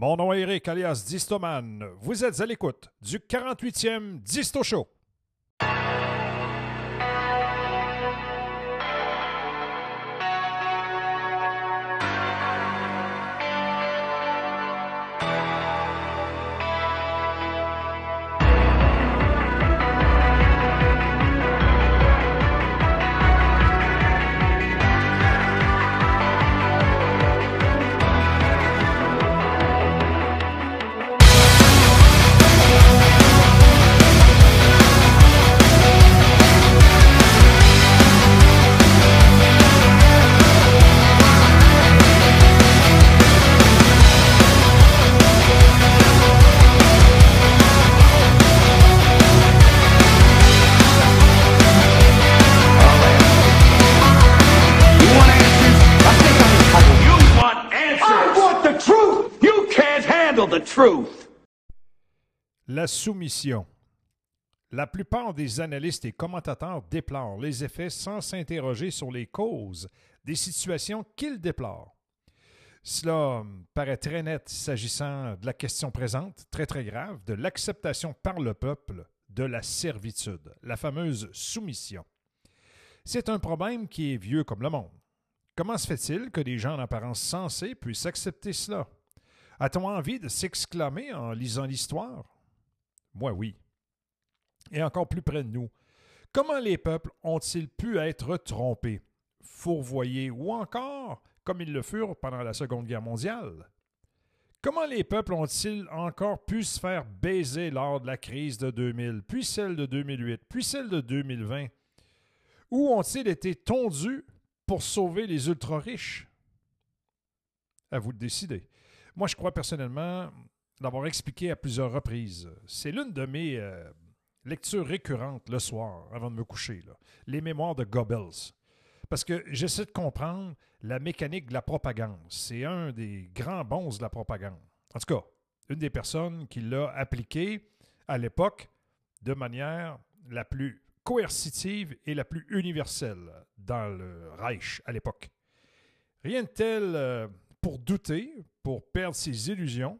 Mon nom est Eric alias Distoman. Vous êtes à l'écoute du 48e Disto Show. La soumission. La plupart des analystes et commentateurs déplorent les effets sans s'interroger sur les causes des situations qu'ils déplorent. Cela paraît très net s'agissant de la question présente, très très grave, de l'acceptation par le peuple de la servitude, la fameuse soumission. C'est un problème qui est vieux comme le monde. Comment se fait-il que des gens en apparence sensés puissent accepter cela? A-t-on envie de s'exclamer en lisant l'histoire? Moi, oui. Et encore plus près de nous, comment les peuples ont-ils pu être trompés, fourvoyés ou encore, comme ils le furent pendant la Seconde Guerre mondiale? Comment les peuples ont-ils encore pu se faire baiser lors de la crise de 2000, puis celle de 2008, puis celle de 2020? Où ont-ils été tondus pour sauver les ultra-riches? À vous de décider. Moi, je crois personnellement l'avoir expliqué à plusieurs reprises. C'est l'une de mes euh, lectures récurrentes le soir, avant de me coucher. Les mémoires de Goebbels. Parce que j'essaie de comprendre la mécanique de la propagande. C'est un des grands bons de la propagande. En tout cas, une des personnes qui l'a appliqué à l'époque de manière la plus coercitive et la plus universelle dans le Reich à l'époque. Rien de tel euh, pour douter, pour perdre ses illusions,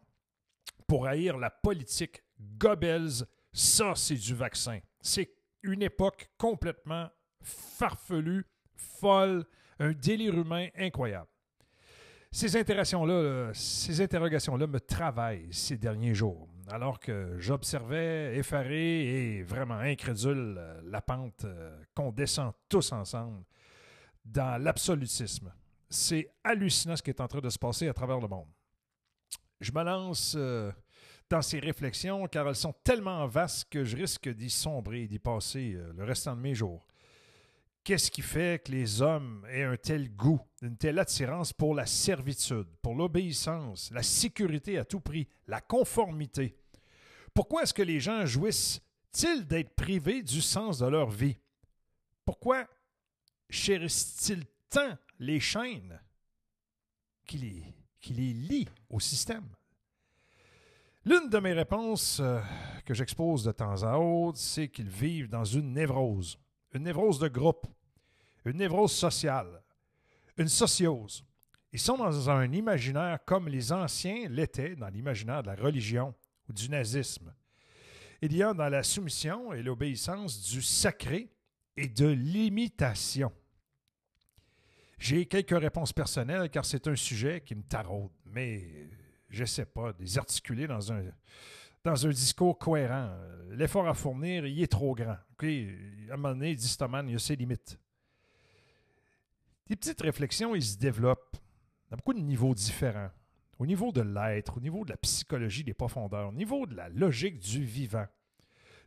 pour haïr la politique Goebbels, ça c'est du vaccin. C'est une époque complètement farfelue, folle, un délire humain incroyable. Ces interrogations-là, ces interrogations-là me travaillent ces derniers jours, alors que j'observais, effaré et vraiment incrédule, euh, la pente euh, qu'on descend tous ensemble dans l'absolutisme. C'est hallucinant ce qui est en train de se passer à travers le monde. Je me lance euh, dans ces réflexions car elles sont tellement vastes que je risque d'y sombrer et d'y passer euh, le restant de mes jours. Qu'est-ce qui fait que les hommes aient un tel goût, une telle attirance pour la servitude, pour l'obéissance, la sécurité à tout prix, la conformité? Pourquoi est-ce que les gens jouissent-ils d'être privés du sens de leur vie? Pourquoi chérissent-ils tant les chaînes qui les, qui les lient au système? L'une de mes réponses euh, que j'expose de temps à autre, c'est qu'ils vivent dans une névrose, une névrose de groupe, une névrose sociale, une sociose. Ils sont dans un imaginaire comme les anciens l'étaient dans l'imaginaire de la religion ou du nazisme. Il y a dans la soumission et l'obéissance du sacré et de l'imitation. J'ai quelques réponses personnelles car c'est un sujet qui me taraude, mais je ne sais pas, les articuler dans un, dans un discours cohérent. L'effort à fournir, il est trop grand. OK? À un moment donné, dit Stoman, il y a ses limites. Des petites réflexions, ils se développent à beaucoup de niveaux différents. Au niveau de l'être, au niveau de la psychologie des profondeurs, au niveau de la logique du vivant,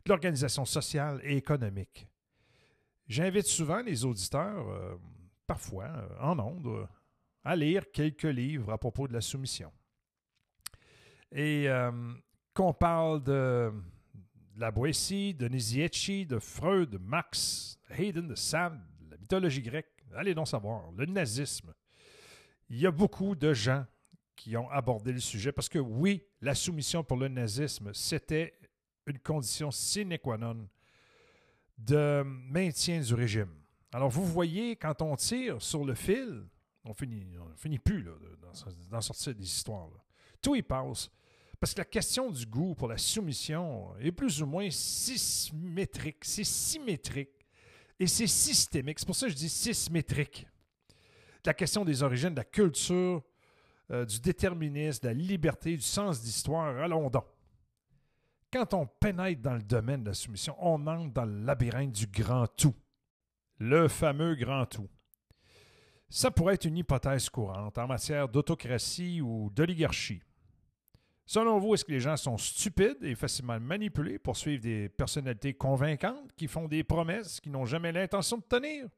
de l'organisation sociale et économique. J'invite souvent les auditeurs, euh, parfois euh, en ondes, euh, à lire quelques livres à propos de la soumission. Et euh, qu'on parle de, la Boétie, de Nietzsche, de Freud, de Marx, Hayden, de Sand, de la mythologie grecque, allez donc savoir, le nazisme. Il y a beaucoup de gens qui ont abordé le sujet parce que oui, la soumission pour le nazisme, c'était une condition sine qua non de maintien du régime. Alors vous voyez, quand on tire sur le fil, on finit, on finit plus là, d'en- sortir des histoires. tout y passe. Parce que la question du goût pour la soumission est plus ou moins symétrique. C'est symétrique. Et c'est systémique. C'est pour ça que je dis symétrique. La question des origines, de la culture, euh, du déterminisme, de la liberté, du sens d'histoire, allons donc. Quand on pénètre dans le domaine de la soumission, on entre dans le labyrinthe du grand tout. Le fameux grand tout. Ça pourrait être une hypothèse courante en matière d'autocratie ou d'oligarchie. Selon vous, est-ce que les gens sont stupides et facilement manipulés pour suivre des personnalités convaincantes qui font des promesses qu'ils n'ont jamais l'intention de tenir?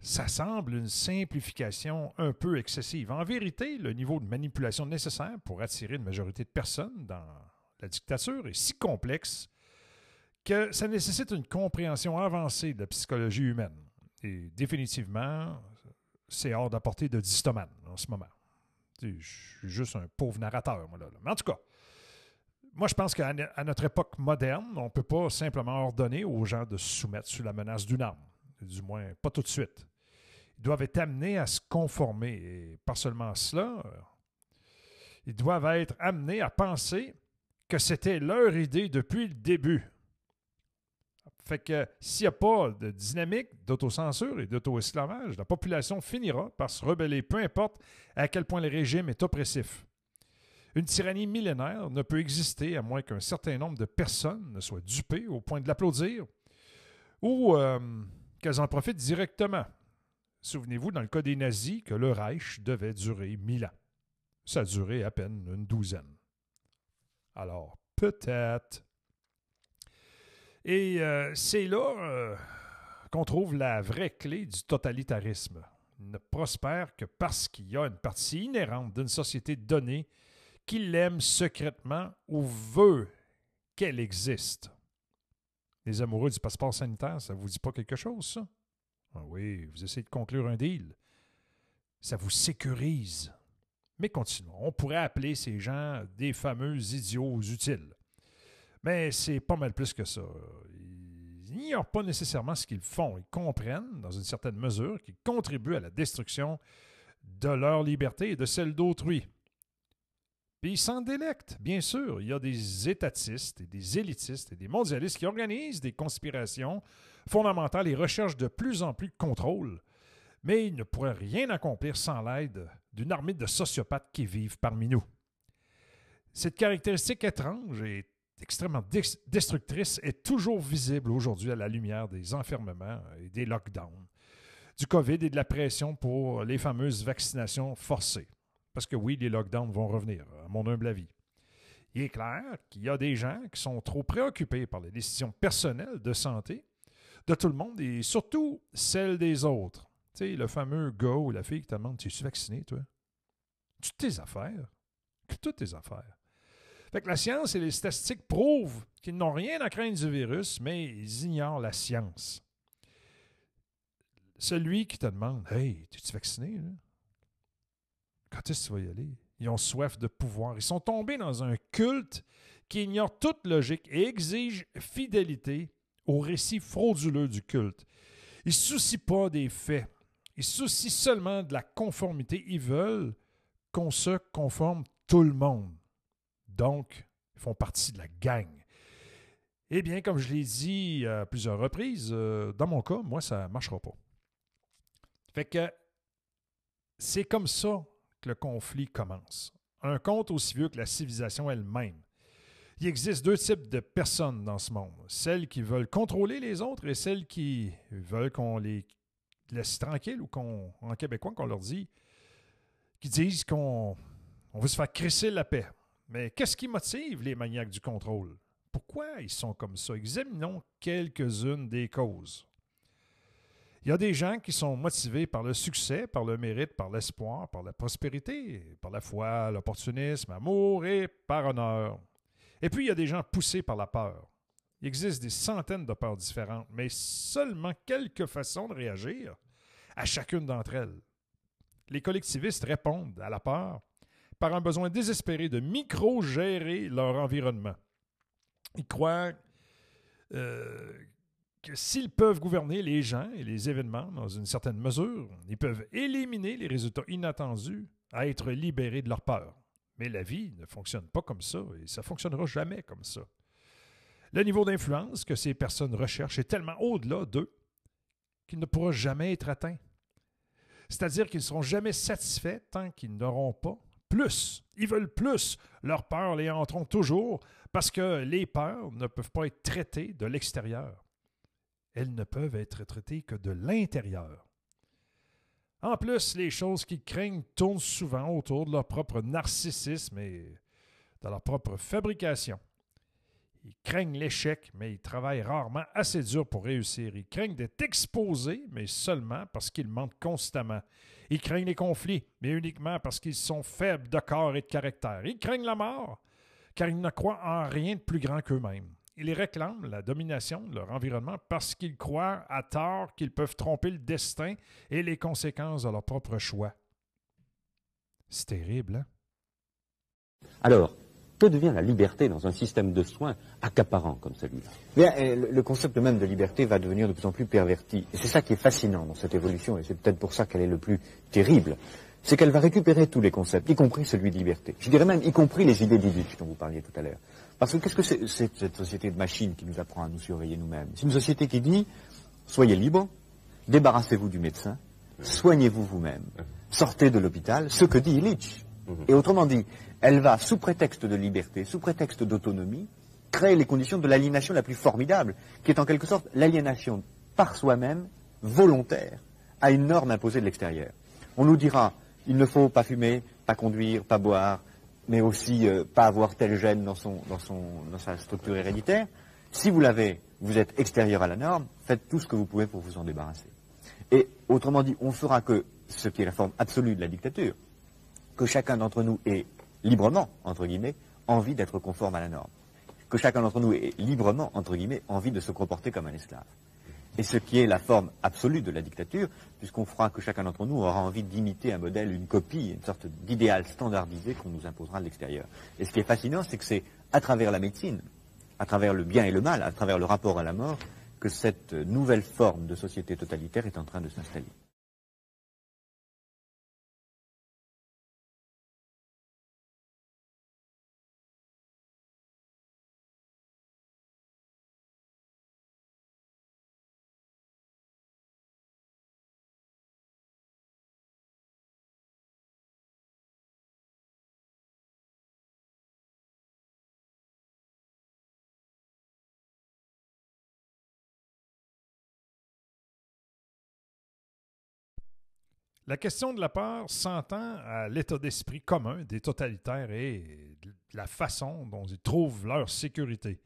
Ça semble une simplification un peu excessive. En vérité, le niveau de manipulation nécessaire pour attirer une majorité de personnes dans la dictature est si complexe que ça nécessite une compréhension avancée de la psychologie humaine. Et définitivement, c'est hors d'apporter de distomane en ce moment. Je suis juste un pauvre narrateur, moi, là. Mais en tout cas, moi, je pense qu'à notre époque moderne, on ne peut pas simplement ordonner aux gens de se soumettre sous la menace d'une arme. Du moins, pas tout de suite. Ils doivent être amenés à se conformer. Et pas seulement cela, ils doivent être amenés à penser que c'était leur idée depuis le début. Fait que s'il n'y a pas de dynamique d'autocensure et d'auto-esclavage, la population finira par se rebeller, peu importe à quel point le régime est oppressif. Une tyrannie millénaire ne peut exister à moins qu'un certain nombre de personnes ne soient dupées au point de l'applaudir ou euh, qu'elles en profitent directement. Souvenez-vous, dans le cas des nazis, que le Reich devait durer mille ans. Ça a duré à peine une douzaine. Alors, peut-être et euh, c'est là euh, qu'on trouve la vraie clé du totalitarisme. Il ne prospère que parce qu'il y a une partie inhérente d'une société donnée qui l'aime secrètement ou veut qu'elle existe. Les amoureux du passeport sanitaire, ça ne vous dit pas quelque chose, ça? Ah oui, vous essayez de conclure un deal. Ça vous sécurise. Mais continuons. On pourrait appeler ces gens des fameux idiots utiles. Mais c'est pas mal plus que ça. Ils n'ignorent pas nécessairement ce qu'ils font. Ils comprennent, dans une certaine mesure, qu'ils contribuent à la destruction de leur liberté et de celle d'autrui. Puis ils s'en délectent, bien sûr. Il y a des étatistes et des élitistes et des mondialistes qui organisent des conspirations fondamentales et recherchent de plus en plus de contrôle. Mais ils ne pourraient rien accomplir sans l'aide d'une armée de sociopathes qui vivent parmi nous. Cette caractéristique étrange est extrêmement destructrice est toujours visible aujourd'hui à la lumière des enfermements et des lockdowns, du COVID et de la pression pour les fameuses vaccinations forcées. Parce que oui, les lockdowns vont revenir, à mon humble avis. Il est clair qu'il y a des gens qui sont trop préoccupés par les décisions personnelles de santé de tout le monde et surtout celles des autres. Tu sais, le fameux gars ou la fille qui te demande Tu es vacciné, toi Toutes tes affaires Toutes tes affaires. Fait que la science et les statistiques prouvent qu'ils n'ont rien à craindre du virus, mais ils ignorent la science. Celui qui te demande Hey, es-tu vacciné? Quand est-ce que tu vas y aller? Ils ont soif de pouvoir. Ils sont tombés dans un culte qui ignore toute logique et exige fidélité au récit frauduleux du culte. Ils ne soucient pas des faits. Ils se soucient seulement de la conformité. Ils veulent qu'on se conforme tout le monde. Donc, ils font partie de la gang. Eh bien, comme je l'ai dit à plusieurs reprises, euh, dans mon cas, moi, ça ne marchera pas. Fait que c'est comme ça que le conflit commence. Un conte aussi vieux que la civilisation elle-même. Il existe deux types de personnes dans ce monde. Celles qui veulent contrôler les autres et celles qui veulent qu'on les laisse tranquilles ou qu'on, en québécois, qu'on leur dit, qui disent qu'on on veut se faire crisser la paix. Mais qu'est-ce qui motive les maniaques du contrôle? Pourquoi ils sont comme ça? Examinons quelques-unes des causes. Il y a des gens qui sont motivés par le succès, par le mérite, par l'espoir, par la prospérité, par la foi, l'opportunisme, amour et par honneur. Et puis, il y a des gens poussés par la peur. Il existe des centaines de peurs différentes, mais seulement quelques façons de réagir à chacune d'entre elles. Les collectivistes répondent à la peur par un besoin désespéré de micro-gérer leur environnement. Ils croient euh, que s'ils peuvent gouverner les gens et les événements dans une certaine mesure, ils peuvent éliminer les résultats inattendus à être libérés de leur peur. Mais la vie ne fonctionne pas comme ça et ça ne fonctionnera jamais comme ça. Le niveau d'influence que ces personnes recherchent est tellement au-delà d'eux qu'il ne pourra jamais être atteint. C'est-à-dire qu'ils ne seront jamais satisfaits tant qu'ils n'auront pas plus. Ils veulent plus. Leurs peurs les hanteront toujours parce que les peurs ne peuvent pas être traitées de l'extérieur. Elles ne peuvent être traitées que de l'intérieur. En plus, les choses qu'ils craignent tournent souvent autour de leur propre narcissisme et de leur propre fabrication. Ils craignent l'échec, mais ils travaillent rarement assez dur pour réussir. Ils craignent d'être exposés, mais seulement parce qu'ils mentent constamment. Ils craignent les conflits, mais uniquement parce qu'ils sont faibles de corps et de caractère. Ils craignent la mort, car ils ne croient en rien de plus grand qu'eux-mêmes. Ils réclament la domination de leur environnement parce qu'ils croient à tort qu'ils peuvent tromper le destin et les conséquences de leur propre choix. C'est terrible, hein? Alors, que devient la liberté dans un système de soins accaparant comme celui-là Bien, euh, le concept même de liberté va devenir de plus en plus perverti. Et c'est ça qui est fascinant dans cette évolution, et c'est peut-être pour ça qu'elle est le plus terrible. C'est qu'elle va récupérer tous les concepts, y compris celui de liberté. Je dirais même y compris les idées d'idées dont vous parliez tout à l'heure. Parce que qu'est-ce que c'est cette société de machines qui nous apprend à nous surveiller nous-mêmes? C'est une société qui dit soyez libre, débarrassez-vous du médecin, soignez-vous vous-même, sortez de l'hôpital, ce que dit Illich. Mhm. Et autrement dit, elle va, sous prétexte de liberté, sous prétexte d'autonomie, créer les conditions de l'aliénation la plus formidable, qui est en quelque sorte l'aliénation par soi-même, volontaire, à une norme imposée de l'extérieur. On nous dira, il ne faut pas fumer, pas conduire, pas boire, mais aussi euh, pas avoir tel gène dans, son, dans, son, dans sa structure héréditaire. Si vous l'avez, vous êtes extérieur à la norme, faites tout ce que vous pouvez pour vous en débarrasser. Et autrement dit, on fera que ce qui est la forme absolue de la dictature, que chacun d'entre nous ait librement, entre guillemets, envie d'être conforme à la norme. Que chacun d'entre nous ait librement, entre guillemets, envie de se comporter comme un esclave. Et ce qui est la forme absolue de la dictature, puisqu'on fera que chacun d'entre nous aura envie d'imiter un modèle, une copie, une sorte d'idéal standardisé qu'on nous imposera de l'extérieur. Et ce qui est fascinant, c'est que c'est à travers la médecine, à travers le bien et le mal, à travers le rapport à la mort, que cette nouvelle forme de société totalitaire est en train de s'installer. La question de la peur s'entend à l'état d'esprit commun des totalitaires et la façon dont ils trouvent leur sécurité.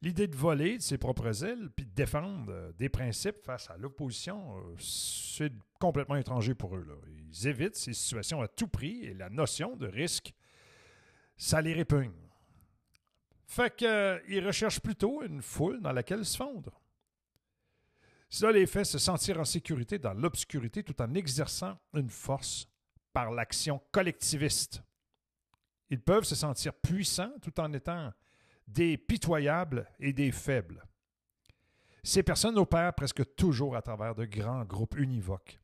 L'idée de voler de ses propres ailes puis de défendre euh, des principes face à l'opposition, euh, c'est complètement étranger pour eux. Ils évitent ces situations à tout prix et la notion de risque, ça les répugne. Fait qu'ils euh, recherchent plutôt une foule dans laquelle se fondre. Cela les fait se sentir en sécurité dans l'obscurité tout en exerçant une force par l'action collectiviste. Ils peuvent se sentir puissants tout en étant des pitoyables et des faibles. Ces personnes opèrent presque toujours à travers de grands groupes univoques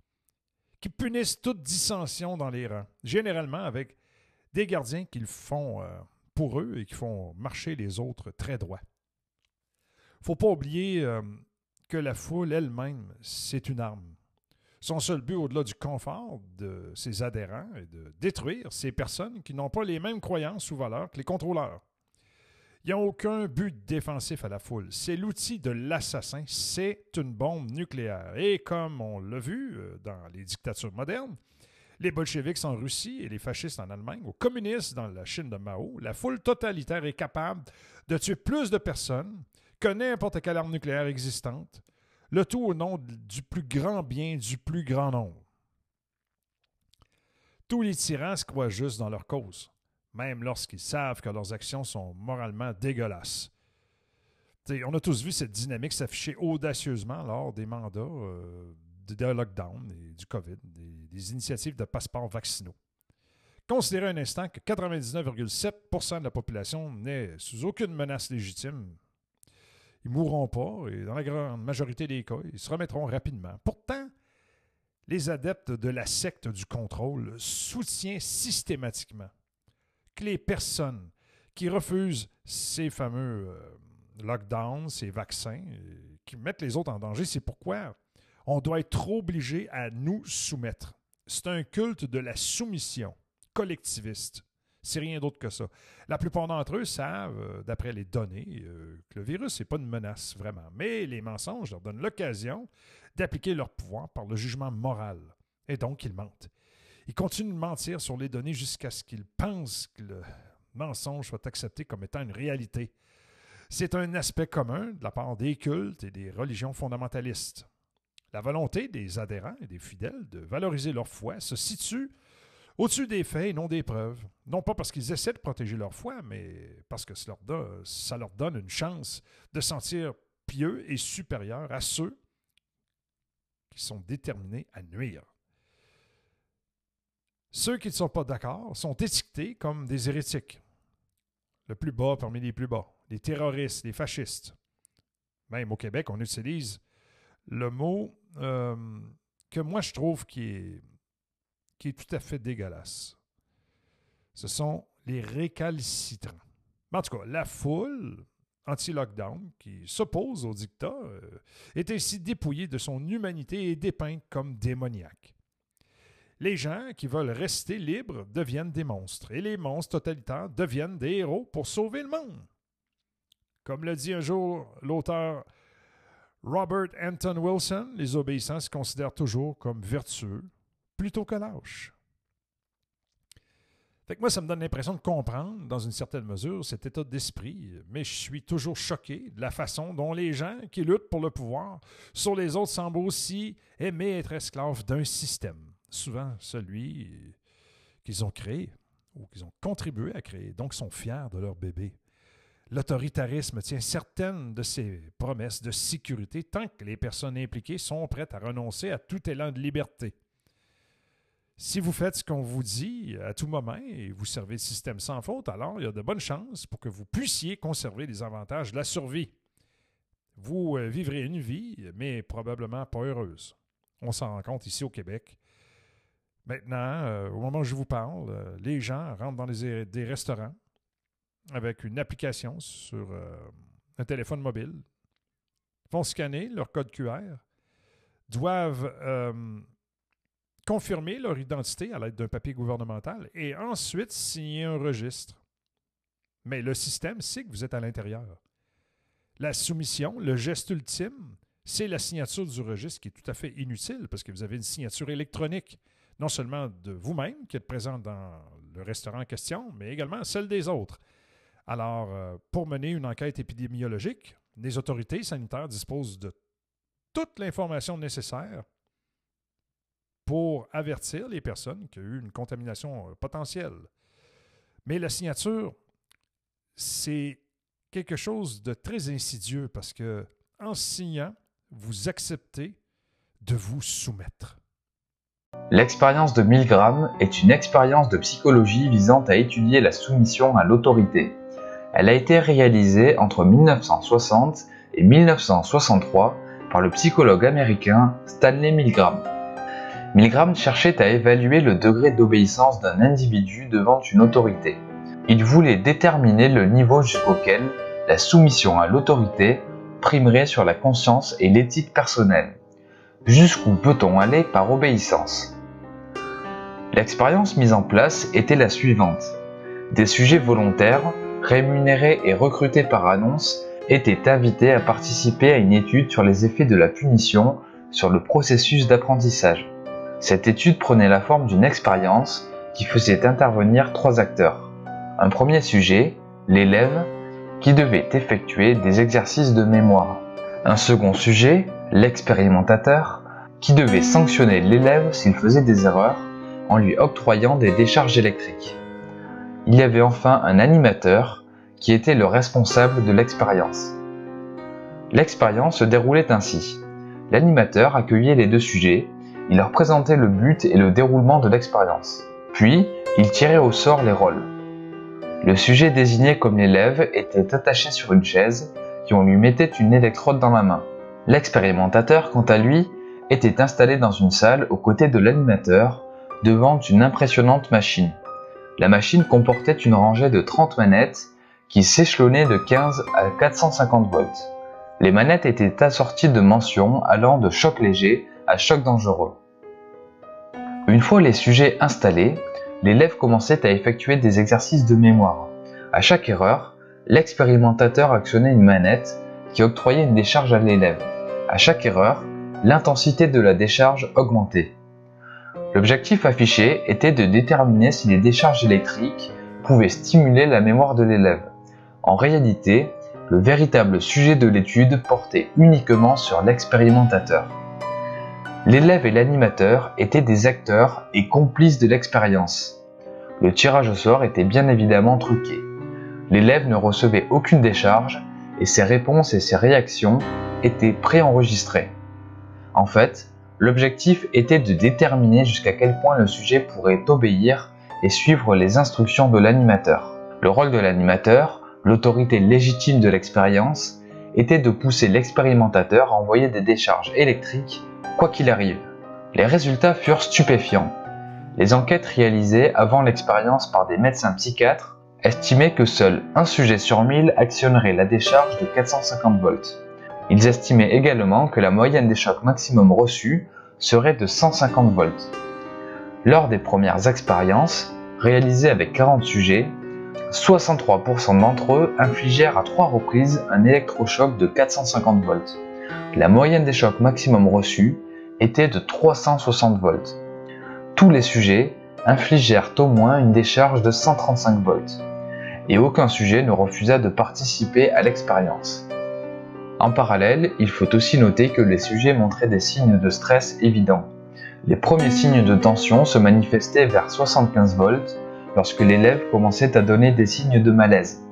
qui punissent toute dissension dans les rangs, généralement avec des gardiens qu'ils font euh, pour eux et qui font marcher les autres très ne faut pas oublier euh, que la foule elle-même, c'est une arme. Son seul but, au-delà du confort de ses adhérents, est de détruire ces personnes qui n'ont pas les mêmes croyances ou valeurs que les contrôleurs. Il n'y a aucun but défensif à la foule. C'est l'outil de l'assassin. C'est une bombe nucléaire. Et comme on l'a vu euh, dans les dictatures modernes, les bolcheviks en Russie et les fascistes en Allemagne, aux communistes dans la Chine de Mao, la foule totalitaire est capable de tuer plus de personnes que n'importe quelle arme nucléaire existante, le tout au nom du plus grand bien du plus grand nombre. Tous les tyrans se croient juste dans leur cause, même lorsqu'ils savent que leurs actions sont moralement dégueulasses. on a tous vu cette dynamique s'afficher audacieusement lors des mandats euh, de lockdown et du COVID, des, des initiatives de passeports vaccinaux. Considérez un instant que 99,7% de la population n'est sous aucune menace légitime ils mourront pas et dans la grande majorité des cas, ils se remettront rapidement. Pourtant, les adeptes de la secte du contrôle soutiennent systématiquement que les personnes qui refusent ces fameux euh, lockdowns, ces vaccins, euh, qui mettent les autres en danger, c'est pourquoi on doit être obligé à nous soumettre. C'est un culte de la soumission collectiviste. C'est rien d'autre que ça. La plupart d'entre eux savent, euh, d'après les données, que le virus n'est pas une menace vraiment. Mais les mensonges leur donnent l'occasion d'appliquer leur pouvoir par le jugement moral. Et donc, ils mentent. Ils continuent de mentir sur les données jusqu'à ce qu'ils pensent que le mensonge soit accepté comme étant une réalité. C'est un aspect commun de la part des cultes et des religions fondamentalistes. La volonté des adhérents et des fidèles de valoriser leur foi se situe au-dessus des faits et non des preuves. Non pas parce qu'ils essaient de protéger leur foi, mais parce que ça leur, donne, une chance de sentir pieux et supérieurs à ceux qui sont déterminés à nuire. Ceux qui ne sont pas d'accord sont étiquetés comme des hérétiques. Le plus bas parmi les plus bas, les terroristes, les fascistes. Même au Québec, on utilise le mot euh, que moi je trouve qui est, qui est tout à fait dégueulasse. Ce sont les récalcitrants. En tout cas, la foule anti-lockdown qui s'oppose au dictat euh, est ainsi dépouillée de son humanité et dépeinte comme démoniaque. Les gens qui veulent rester libres deviennent des monstres et les monstres totalitaires deviennent des héros pour sauver le monde. Comme l'a dit un jour l'auteur Robert Anton Wilson, les obéissants se considèrent toujours comme vertueux plutôt que lâches. Fait que moi, ça me donne l'impression de comprendre, dans une certaine mesure, cet état d'esprit, mais je suis toujours choqué de la façon dont les gens qui luttent pour le pouvoir sur les autres semblent aussi aimer être esclaves d'un système souvent celui qu'ils ont créé ou qu'ils ont contribué à créer, donc sont fiers de leur bébé. L'autoritarisme tient certaines de ses promesses de sécurité tant que les personnes impliquées sont prêtes à renoncer à tout élan de liberté. Si vous faites ce qu'on vous dit à tout moment et vous servez le système sans faute, alors il y a de bonnes chances pour que vous puissiez conserver les avantages de la survie. Vous euh, vivrez une vie, mais probablement pas heureuse. On s'en rend compte ici au Québec. Maintenant, euh, au moment où je vous parle, euh, les gens rentrent dans des restaurants avec une application sur un téléphone mobile, vont scanner leur code QR, doivent confirmer leur identité à l'aide d'un papier gouvernemental et ensuite signer un registre. Mais le système sait que vous êtes à l'intérieur. La soumission, le geste ultime, c'est la signature du registre qui est tout à fait inutile parce que vous avez une signature électronique non seulement de vous-même qui êtes présent dans le restaurant en question, mais également celle des autres. Alors, euh, pour mener une enquête épidémiologique, les autorités sanitaires disposent de toute l'information nécessaire pour avertir les personnes qu'il y a eu une contamination euh, potentielle. Mais la signature, c'est quelque chose de très insidieux parce que en signant, vous acceptez de vous soumettre. L'expérience de Milgram est une expérience de psychologie visant à étudier la soumission à l'autorité. Elle a été réalisée entre 1960 et 1963 par le psychologue américain Stanley Milgram. Milgram cherchait à évaluer le degré d'obéissance d'un individu devant une autorité. Il voulait déterminer le niveau jusqu'auquel la soumission à l'autorité primerait sur la conscience et l'éthique personnelle. Jusqu'où peut-on aller par obéissance? L'expérience mise en place était la suivante. Des sujets volontaires, rémunérés et recrutés par annonce, étaient invités à participer à une étude sur les effets de la punition sur le processus d'apprentissage. Cette étude prenait la forme d'une expérience qui faisait intervenir trois acteurs. Un premier sujet, l'élève, qui devait effectuer des exercices de mémoire. Un second sujet, l'expérimentateur, qui devait sanctionner l'élève s'il faisait des erreurs en lui octroyant des décharges électriques. Il y avait enfin un animateur qui était le responsable de l'expérience. L'expérience se déroulait ainsi. L'animateur accueillait les deux sujets, il leur présentait le but et le déroulement de l'expérience. Puis, il tirait au sort les rôles. Le sujet désigné comme l'élève était attaché sur une chaise et on lui mettait une électrode dans la main. L'expérimentateur, quant à lui, était installé dans une salle aux côtés de l'animateur, devant une impressionnante machine. La machine comportait une rangée de 30 manettes qui s'échelonnaient de 15 à 450 volts. Les manettes étaient assorties de mentions allant de choc léger à choc dangereux. Une fois les sujets installés, l'élève commençait à effectuer des exercices de mémoire. À chaque erreur, l'expérimentateur actionnait une manette qui octroyait une décharge à l'élève. À chaque erreur, l'intensité de la décharge augmentait. L'objectif affiché était de déterminer si les décharges électriques pouvaient stimuler la mémoire de l'élève. En réalité, le véritable sujet de l'étude portait uniquement sur l'expérimentateur. L'élève et l'animateur étaient des acteurs et complices de l'expérience. Le tirage au sort était bien évidemment truqué. L'élève ne recevait aucune décharge et ses réponses et ses réactions étaient préenregistrées. En fait, l'objectif était de déterminer jusqu'à quel point le sujet pourrait obéir et suivre les instructions de l'animateur. Le rôle de l'animateur, l'autorité légitime de l'expérience, était de pousser l'expérimentateur à envoyer des décharges électriques quoi qu'il arrive. Les résultats furent stupéfiants. Les enquêtes réalisées avant l'expérience par des médecins psychiatres estimaient que seul un sujet sur 1000 actionnerait la décharge de 450 volts. Ils estimaient également que la moyenne des chocs maximum reçus serait de 150 volts. Lors des premières expériences, réalisées avec 40 sujets, 63% d'entre eux infligèrent à trois reprises un électrochoc de 450 volts. La moyenne des chocs maximum reçus était de 360 volts. Tous les sujets infligèrent au moins une décharge de 135 volts, et aucun sujet ne refusa de participer à l'expérience. En parallèle, il faut aussi noter que les sujets montraient des signes de stress évidents. Les premiers signes de tension se manifestaient vers 75 volts lorsque l'élève commençait à donner des signes de malaise.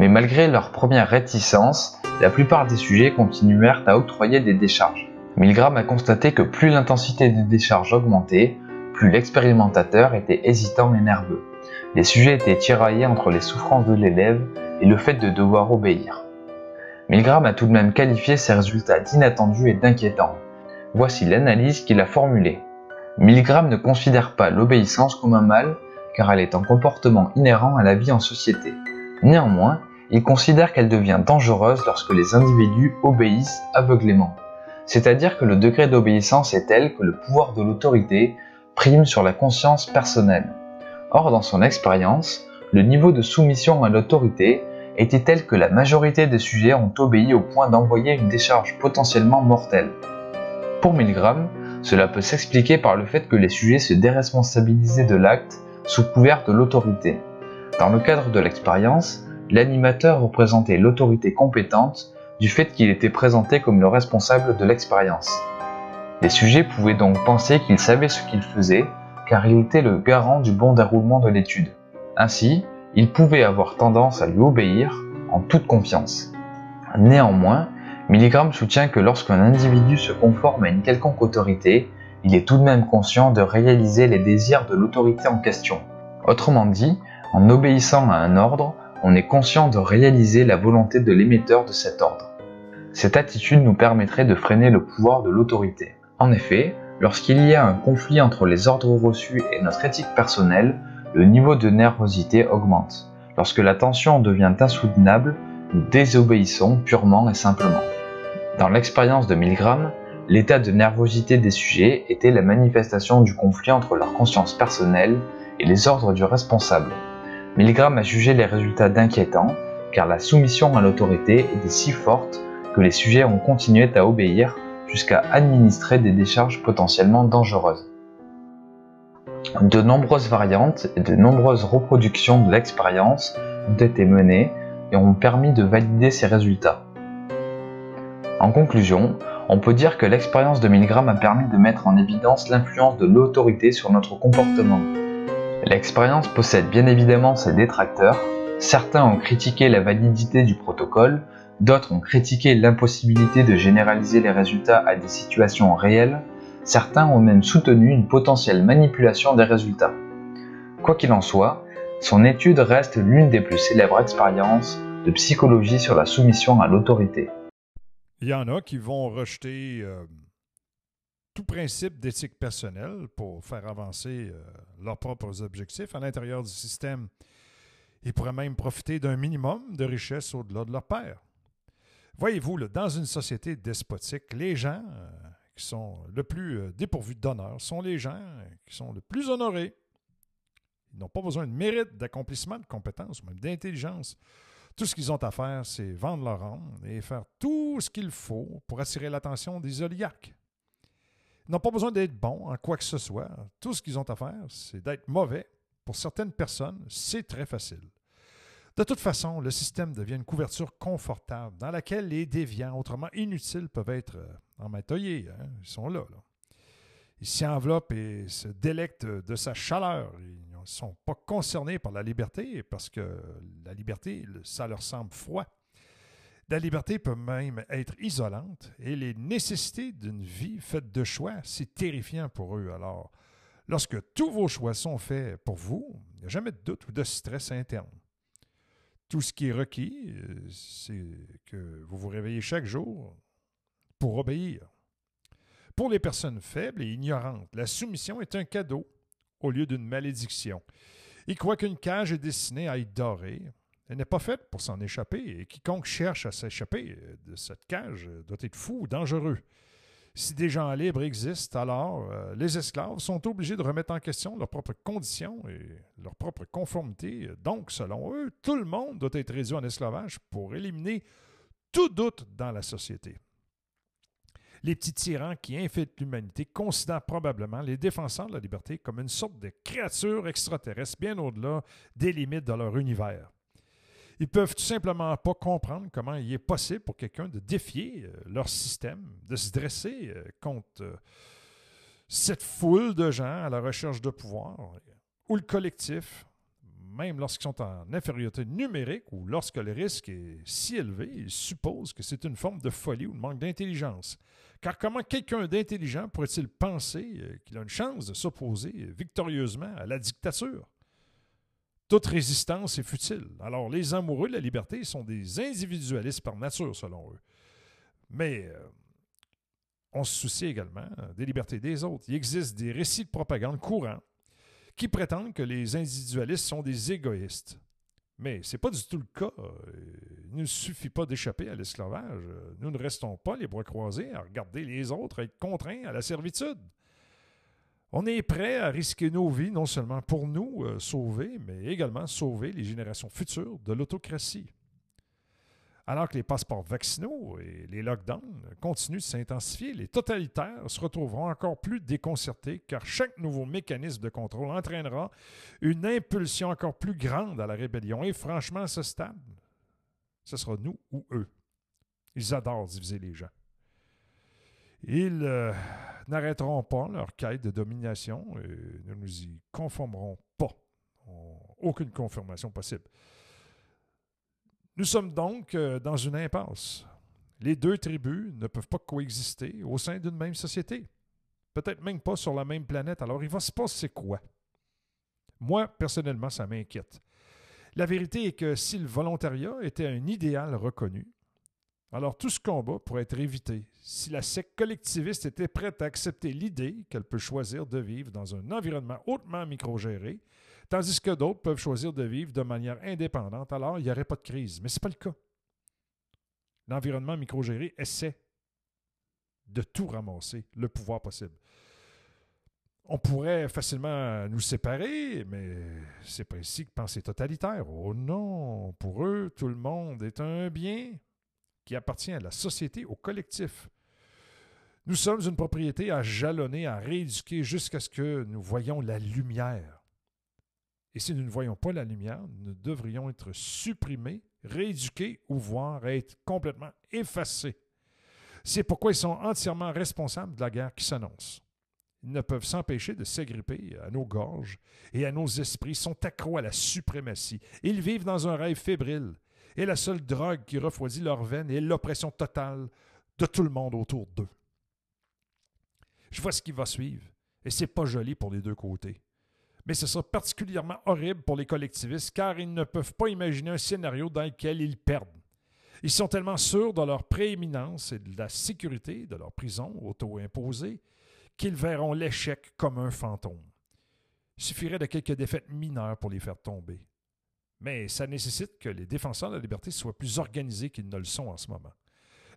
Mais malgré leur première réticence, la plupart des sujets continuèrent à octroyer des décharges. Milgram a constaté que plus l'intensité des décharges augmentait, plus l'expérimentateur était hésitant et nerveux. Les sujets étaient tiraillés entre les souffrances de l'élève et le fait de devoir obéir. Milgram a tout de même qualifié ces résultats d'inattendus et d'inquiétants. Voici l'analyse qu'il a formulée. Milgram ne considère pas l'obéissance comme un mal, car elle est un comportement inhérent à la vie en société. Néanmoins, il considère qu'elle devient dangereuse lorsque les individus obéissent aveuglément. C'est-à-dire que le degré d'obéissance est tel que le pouvoir de l'autorité prime sur la conscience personnelle. Or, dans son expérience, le niveau de soumission à l'autorité était tel que la majorité des sujets ont obéi au point d'envoyer une décharge potentiellement mortelle. Pour Milgram, cela peut s'expliquer par le fait que les sujets se déresponsabilisaient de l'acte sous couvert de l'autorité. Dans le cadre de l'expérience, l'animateur représentait l'autorité compétente du fait qu'il était présenté comme le responsable de l'expérience. Les sujets pouvaient donc penser qu'il savait ce qu'il faisait, car il était le garant du bon déroulement de l'étude. Ainsi, il pouvait avoir tendance à lui obéir en toute confiance. Néanmoins, Milgram soutient que lorsqu'un individu se conforme à une quelconque autorité, il est tout de même conscient de réaliser les désirs de l'autorité en question. Autrement dit, en obéissant à un ordre, on est conscient de réaliser la volonté de l'émetteur de cet ordre. Cette attitude nous permettrait de freiner le pouvoir de l'autorité. En effet, lorsqu'il y a un conflit entre les ordres reçus et notre éthique personnelle, le niveau de nervosité augmente. Lorsque la tension devient insoutenable, nous désobéissons purement et simplement. Dans l'expérience de Milgram, l'état de nervosité des sujets était la manifestation du conflit entre leur conscience personnelle et les ordres du responsable. Milgram a jugé les résultats d'inquiétants car la soumission à l'autorité était si forte que les sujets ont continué à obéir jusqu'à administrer des décharges potentiellement dangereuses. De nombreuses variantes et de nombreuses reproductions de l'expérience ont été menées et ont permis de valider ces résultats. En conclusion, on peut dire que l'expérience de Milgram a permis de mettre en évidence l'influence de l'autorité sur notre comportement. L'expérience possède bien évidemment ses détracteurs. Certains ont critiqué la validité du protocole, d'autres ont critiqué l'impossibilité de généraliser les résultats à des situations réelles, certains ont même soutenu une potentielle manipulation des résultats. Quoi qu'il en soit, son étude reste l'une des plus célèbres expériences de psychologie sur la soumission à l'autorité. Il y en a qui vont rejeter euh, tout principe d'éthique personnelle pour faire avancer euh, leurs propres objectifs à l'intérieur du système. Ils pourraient même profiter d'un minimum de richesse au-delà de leur père. Voyez-vous, dans une société despotique, les gens euh, qui sont le plus dépourvus d'honneur sont les gens qui sont le plus honorés. Ils n'ont pas besoin de mérite, d'accomplissement, de compétences, même d'intelligence. Tout ce qu'ils ont à faire, c'est vendre leur âme et faire tout ce qu'il faut pour attirer l'attention des oligarques. Ils n'ont pas besoin d'être bons en quoi que ce soit. Tout ce qu'ils ont à faire, c'est d'être mauvais. Pour certaines personnes, c'est très facile. De toute façon, le système devient une couverture confortable dans laquelle les déviants, autrement inutiles, peuvent être euh, emmatoyés. Hein. Ils sont là, là. Ils s'y enveloppent et se délectent de sa chaleur. Ils sont pas concernés par la liberté parce que la liberté, ça leur semble froid. La liberté peut même être isolante et les nécessités d'une vie faite de choix, c'est terrifiant pour eux. Alors, lorsque tous vos choix sont faits pour vous, il n'y a jamais de doute ou de stress interne. Tout ce qui est requis, euh, c'est que vous vous réveillez chaque jour pour obéir. Pour les personnes faibles et ignorantes, la soumission est un cadeau au lieu d'une malédiction. Ils croient qu'une cage est destinée à être dorée. Elle n'est pas faite pour s'en échapper, et quiconque cherche à s'échapper de cette cage doit être fou ou dangereux. Si des gens libres existent, alors euh, les esclaves sont obligés de remettre en question leurs propres conditions et leur propre conformité. Donc, selon eux, tout le monde doit être réduit en esclavage pour éliminer tout doute dans la société. Les petits tyrans qui infiltrent l'humanité considèrent probablement les défenseurs de la liberté comme une sorte de créatures extraterrestres bien au-delà des limites de leur univers. Ils peuvent tout simplement pas comprendre comment il est possible pour quelqu'un de défier euh, leur système, de se dresser euh, contre euh, cette foule de gens à la recherche de pouvoir, ou le collectif, même lorsqu'ils sont en infériorité numérique ou lorsque le risque est si élevé, ils supposent que c'est une forme de folie ou de manque d'intelligence. Car comment quelqu'un d'intelligent pourrait-il penser qu'il a une chance de s'opposer victorieusement à la dictature? Toute résistance est futile. Alors, les amoureux de la liberté sont des individualistes par nature, selon eux. Mais euh, on se soucie également des libertés des autres. Il existe des récits de propagande courants qui prétendent que les individualistes sont des égoïstes. Mais ce n'est pas du tout le cas. Il ne suffit pas d'échapper à l'esclavage. Nous ne restons pas les bras croisés à regarder les autres être contraints à la servitude. On est prêt à risquer nos vies, non seulement pour nous euh, sauver, mais également sauver les générations futures de l'autocratie. Alors que les passeports vaccinaux et les lockdowns continuent de s'intensifier, les totalitaires se retrouveront encore plus déconcertés car chaque nouveau mécanisme de contrôle entraînera une impulsion encore plus grande à la rébellion. Et franchement, ce stade, ce sera nous ou eux. Ils adorent diviser les gens. Ils euh, n'arrêteront pas leur quête de domination et ne nous y conformeront pas. Aucune confirmation possible. Nous sommes donc euh, dans une impasse. Les deux tribus ne peuvent pas coexister au sein d'une même société. Peut-être même pas sur la même planète. Alors il va se passer quoi? Moi, personnellement, ça m'inquiète. La vérité est que si le volontariat était un idéal reconnu, alors tout ce combat pourrait être évité si la secte collectiviste était prête à accepter l'idée qu'elle peut choisir de vivre dans un environnement hautement microgéré, tandis que d'autres peuvent choisir de vivre de manière indépendante, alors il n'y aurait pas de crise. Mais ce n'est pas le cas. L'environnement microgéré essaie de tout ramasser, le pouvoir possible. On pourrait facilement nous séparer, mais c'est pas ici que penser totalitaire. Oh non, pour eux, tout le monde est un bien qui appartient à la société, au collectif. Nous sommes une propriété à jalonner, à rééduquer jusqu'à ce que nous voyions la lumière. Et si nous ne voyons pas la lumière, nous devrions être supprimés, rééduqués ou voire être complètement effacés. C'est pourquoi ils sont entièrement responsables de la guerre qui s'annonce. Ils ne peuvent s'empêcher de s'agripper à nos gorges et à nos esprits, sont accros à la suprématie. Ils vivent dans un rêve fébrile et la seule drogue qui refroidit leurs veines est l'oppression totale de tout le monde autour d'eux. Je vois ce qui va suivre, et c'est pas joli pour les deux côtés. Mais ce sera particulièrement horrible pour les collectivistes car ils ne peuvent pas imaginer un scénario dans lequel ils perdent. Ils sont tellement sûrs de leur prééminence et de la sécurité de leur prison auto-imposée qu'ils verront l'échec comme un fantôme. Il suffirait de quelques défaites mineures pour les faire tomber. Mais ça nécessite que les défenseurs de la liberté soient plus organisés qu'ils ne le sont en ce moment.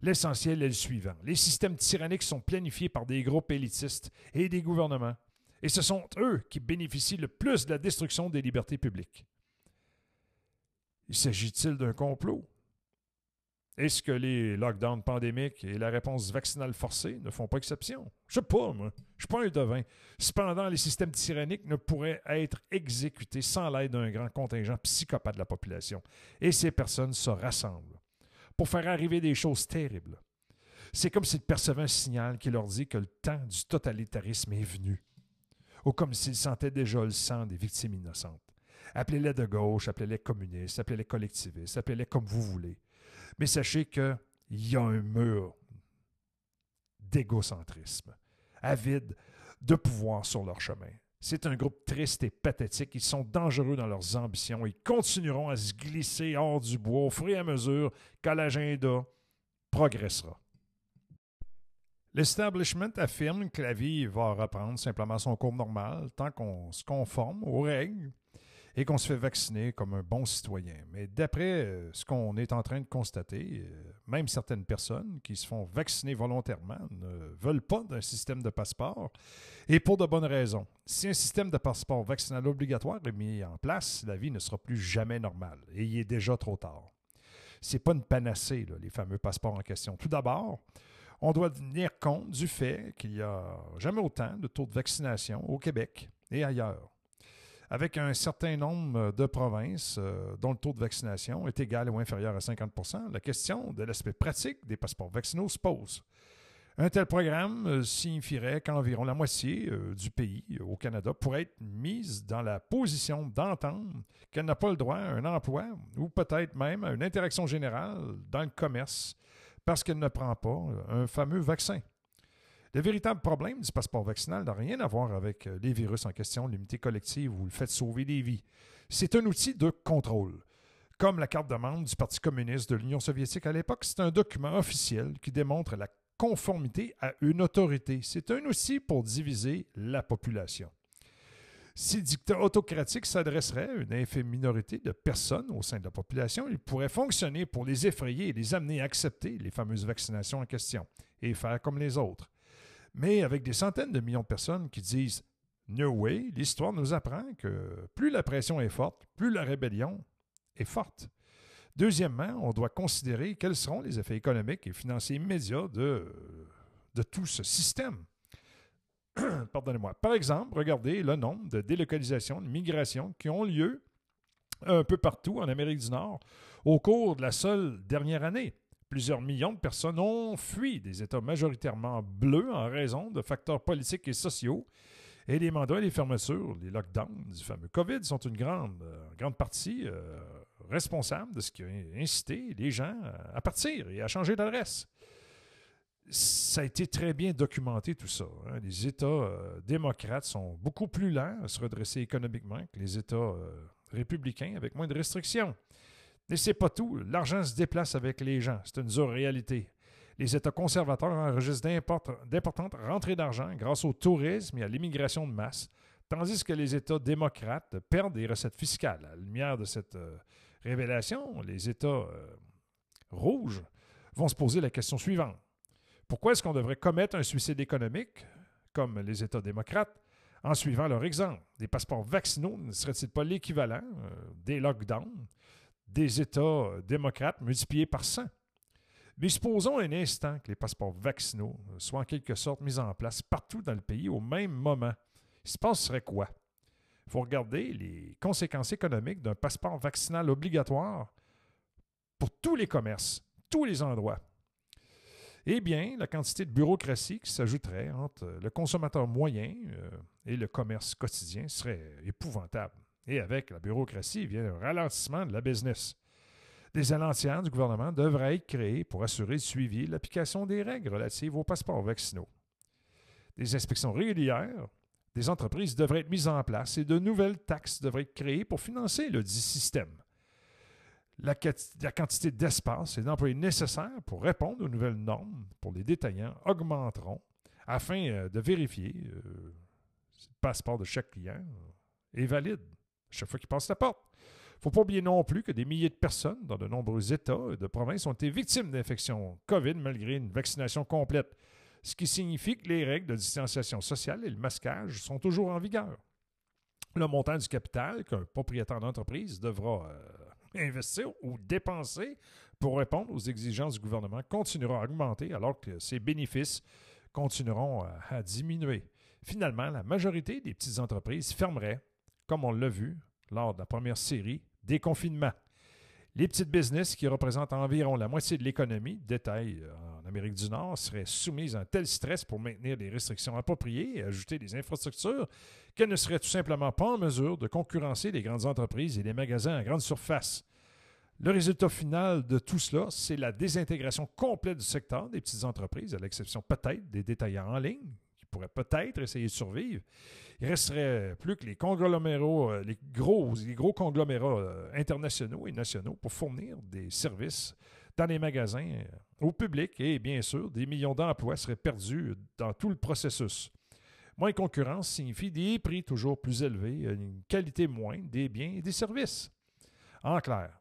L'essentiel est le suivant. Les systèmes tyranniques sont planifiés par des groupes élitistes et des gouvernements, et ce sont eux qui bénéficient le plus de la destruction des libertés publiques. Il s'agit-il d'un complot? Est-ce que les lockdowns pandémiques et la réponse vaccinale forcée ne font pas exception? Je sais pas, moi. Je suis pas un devin. Cependant, les systèmes tyranniques ne pourraient être exécutés sans l'aide d'un grand contingent psychopathe de la population. Et ces personnes se rassemblent pour faire arriver des choses terribles. C'est comme s'ils percevaient un signal qui leur dit que le temps du totalitarisme est venu. Ou comme s'ils sentaient déjà le sang des victimes innocentes. Appelez-les de gauche, appelez-les communistes, appelez-les collectivistes, appelez-les comme vous voulez. Mais sachez qu'il y a un mur d'égocentrisme, avide de pouvoir sur leur chemin. C'est un groupe triste et pathétique. Ils sont dangereux dans leurs ambitions. Ils continueront à se glisser hors du bois au fur et à mesure l'agenda progressera. L'establishment affirme que la vie va reprendre simplement son cours normal tant qu'on se conforme aux règles et qu'on se fait vacciner comme un bon citoyen. Mais d'après euh, ce qu'on est en train de constater, euh, même certaines personnes qui se font vacciner volontairement ne veulent pas d'un système de passeport, et pour de bonnes raisons. Si un système de passeport vaccinal obligatoire est mis en place, la vie ne sera plus jamais normale, et il est déjà trop tard. Ce n'est pas une panacée, les fameux passeports en question. Tout d'abord, on doit tenir compte du fait qu'il n'y a jamais autant de taux de vaccination au Québec et ailleurs avec un certain nombre de provinces euh, dont le taux de vaccination est égal ou inférieur à 50% la question de l'aspect pratique des passeports vaccinaux se pose. Un tel programme euh, signifierait qu'environ la moitié euh, du pays au Canada pourrait être mise dans la position d'entendre qu'elle n'a pas le droit à un emploi ou peut-être même à une interaction générale dans le commerce parce qu'elle ne prend pas un fameux vaccin. Le véritable problème du passeport vaccinal n'a rien à voir avec euh, les virus en question, l'immunité collective ou le fait de sauver des vies. C'est un outil de contrôle. Comme la carte de membre du Parti communiste de l'Union soviétique à l'époque, c'est un document officiel qui démontre la conformité à une autorité. C'est un outil pour diviser la population. Si le dictat autocratique s'adresserait à une infime minorité de personnes au sein de la population, il pourrait fonctionner pour les effrayer et les amener à accepter les fameuses vaccinations en question et faire comme les autres. Mais avec des centaines de millions de personnes qui disent No way, l'histoire nous apprend que plus la pression est forte, plus la rébellion est forte. Deuxièmement, on doit considérer quels seront les effets économiques et financiers immédiats de, de tout ce système. Pardonnez-moi. Par exemple, regardez le nombre de délocalisations, de migrations qui ont lieu un peu partout en Amérique du Nord au cours de la seule dernière année. Plusieurs millions de personnes ont fui des États majoritairement bleus en raison de facteurs politiques et sociaux. Et les mandats et les fermetures, les lockdowns du fameux COVID sont une grande, euh, grande partie euh, responsable de ce qui a incité les gens à partir et à changer d'adresse. Ça a été très bien documenté tout ça. Hein. Les États euh, démocrates sont beaucoup plus lents à se redresser économiquement que les États républicains avec moins de restrictions. Mais c'est pas tout. L'argent se déplace avec les gens. C'est une dure réalité. Les États conservateurs enregistrent d'importantes rentrées d'argent grâce au tourisme et à l'immigration de masse, tandis que les États démocrates perdent des recettes fiscales. À la lumière de cette euh, révélation, les États euh, rouges vont se poser la question suivante. Pourquoi est-ce qu'on devrait commettre un suicide économique, comme les États démocrates, en suivant leur exemple? Des passeports vaccinaux ne seraient-ils pas l'équivalent euh, des lockdowns des États euh, démocrates multipliés par 100. Mais supposons un instant que les passeports vaccinaux soient en quelque sorte mis en place partout dans le pays au même moment. Il se passerait quoi? Il faut regarder les conséquences économiques d'un passeport vaccinal obligatoire pour tous les commerces, tous les endroits. Eh bien, la quantité de bureaucratie qui s'ajouterait entre le consommateur moyen euh, et le commerce quotidien serait épouvantable. Et avec la bureaucratie vient un ralentissement de la business. Des allantières du gouvernement devraient être créées pour assurer le suivi et l'application des règles relatives aux passeports vaccinaux. Des inspections régulières des entreprises devraient être mises en place et de nouvelles taxes devraient être créées pour financer le système. La, quantité d'espace et d'employés nécessaires pour répondre aux nouvelles normes pour les détaillants augmenteront afin euh, de vérifier euh, si le passeport de chaque client euh, est valide chaque fois qu'il passe la porte. Il ne faut pas oublier non plus que des milliers de personnes dans de nombreux États et de provinces ont été victimes d'infections COVID malgré une vaccination complète, ce qui signifie que les règles de distanciation sociale et le masquage sont toujours en vigueur. Le montant du capital qu'un propriétaire d'entreprise devra investir ou dépenser pour répondre aux exigences du gouvernement continuera à augmenter alors que ses bénéfices continueront à, diminuer. Finalement, la majorité des petites entreprises fermeraient, comme on l'a vu lors de la première série Déconfinement. Les petites business, qui représentent environ la moitié de l'économie, détail euh, en Amérique du Nord, seraient soumises à un tel stress pour maintenir des restrictions appropriées et ajouter des infrastructures qu'elles ne seraient tout simplement pas en mesure de concurrencer les grandes entreprises et les magasins à grande surface. Le résultat final de tout cela, c'est la désintégration complète du secteur des petites entreprises, à l'exception peut-être des détaillants en ligne, qui pourraient peut-être essayer de survivre. Il resterait plus que les conglomérats, euh, les gros, les gros conglomérats euh, internationaux et nationaux pour fournir des services dans les magasins euh, au public et bien sûr, des millions d'emplois seraient perdus dans tout le processus. Moins concurrence signifie des prix toujours plus élevés, une qualité moindre des biens et des services. En clair,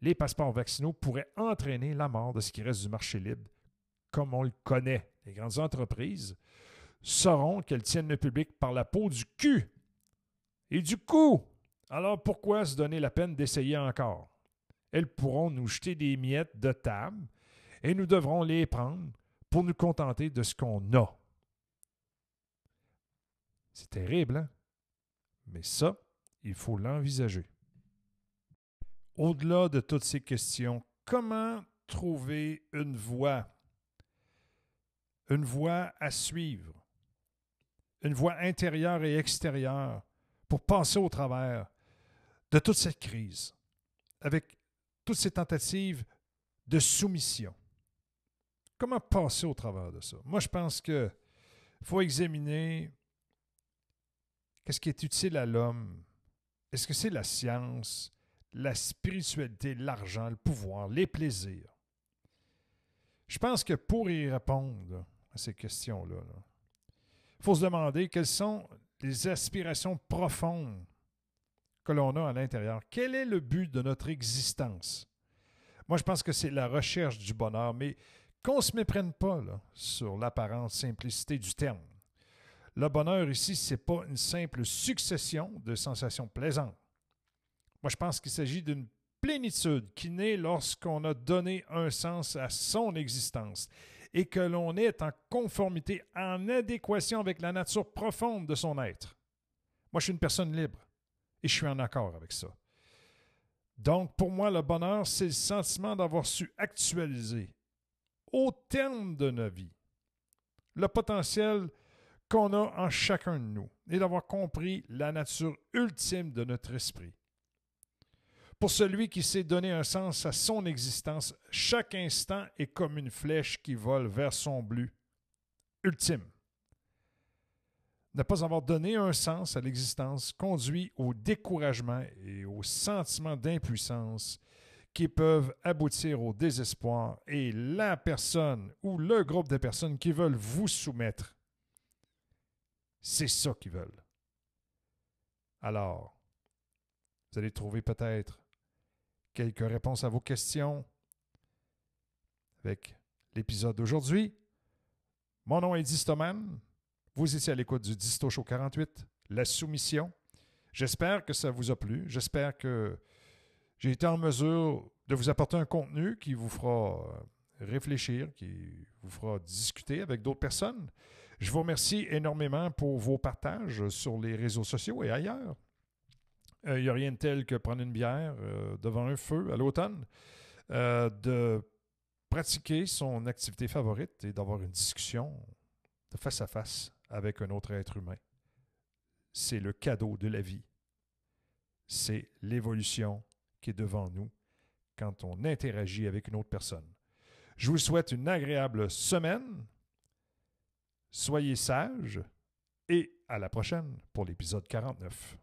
les passeports vaccinaux pourraient entraîner la mort de ce qui reste du marché libre, comme on le connaît. Les grandes entreprises sauront qu'elles tiennent le public par la peau du cul et du cou. Alors pourquoi se donner la peine d'essayer encore? Elles pourront nous jeter des miettes de table et nous devrons les prendre pour nous contenter de ce qu'on a. C'est terrible, hein? Mais ça, il faut l'envisager. Au-delà de toutes ces questions, comment trouver une voie, une voie à suivre, une voie intérieure et extérieure pour passer au travers de toute cette crise, avec toutes ces tentatives de soumission. Comment passer au travers de ça? Moi, je pense qu'il faut examiner qu'est-ce qui est utile à l'homme? Est-ce que c'est la science, la spiritualité, l'argent, le pouvoir, les plaisirs? Je pense que pour y répondre à ces questions-là, il faut se demander quelles sont les aspirations profondes que l'on a à l'intérieur. Quel est le but de notre existence? Moi, je pense que c'est la recherche du bonheur, mais qu'on ne se méprenne pas sur l'apparente simplicité du terme. Le bonheur ici, ce n'est pas une simple succession de sensations plaisantes. Moi, je pense qu'il s'agit d'une plénitude qui naît lorsqu'on a donné un sens à son existence et que l'on est en conformité, en adéquation avec la nature profonde de son être. Moi, je suis une personne libre et je suis en accord avec ça. Donc, pour moi, le bonheur, c'est le sentiment d'avoir su actualiser, au terme de nos vies, le potentiel qu'on a en chacun de nous et d'avoir compris la nature ultime de notre esprit. Pour celui qui s'est donné un sens à son existence, chaque instant est comme une flèche qui vole vers son but ultime. Ne pas avoir donné un sens à l'existence conduit au découragement et au sentiment d'impuissance qui peuvent aboutir au désespoir et la personne ou le groupe de personnes qui veulent vous soumettre. C'est ça qu'ils veulent. Alors, vous allez trouver peut-être quelques réponses à vos questions avec l'épisode d'aujourd'hui. Mon nom est Distoman. Vous étiez à l'écoute du Disto Show 48, la soumission. J'espère que ça vous a plu. J'espère que j'ai été en mesure de vous apporter un contenu qui vous fera réfléchir, qui vous fera discuter avec d'autres personnes. Je vous remercie énormément pour vos partages sur les réseaux sociaux et ailleurs. Il euh, n'y a rien de tel que prendre une bière euh, devant un feu à l'automne, euh, de pratiquer son activité favorite et d'avoir une discussion de face à face avec un autre être humain. C'est le cadeau de la vie. C'est l'évolution qui est devant nous quand on interagit avec une autre personne. Je vous souhaite une agréable semaine. Soyez sages et à la prochaine pour l'épisode 49.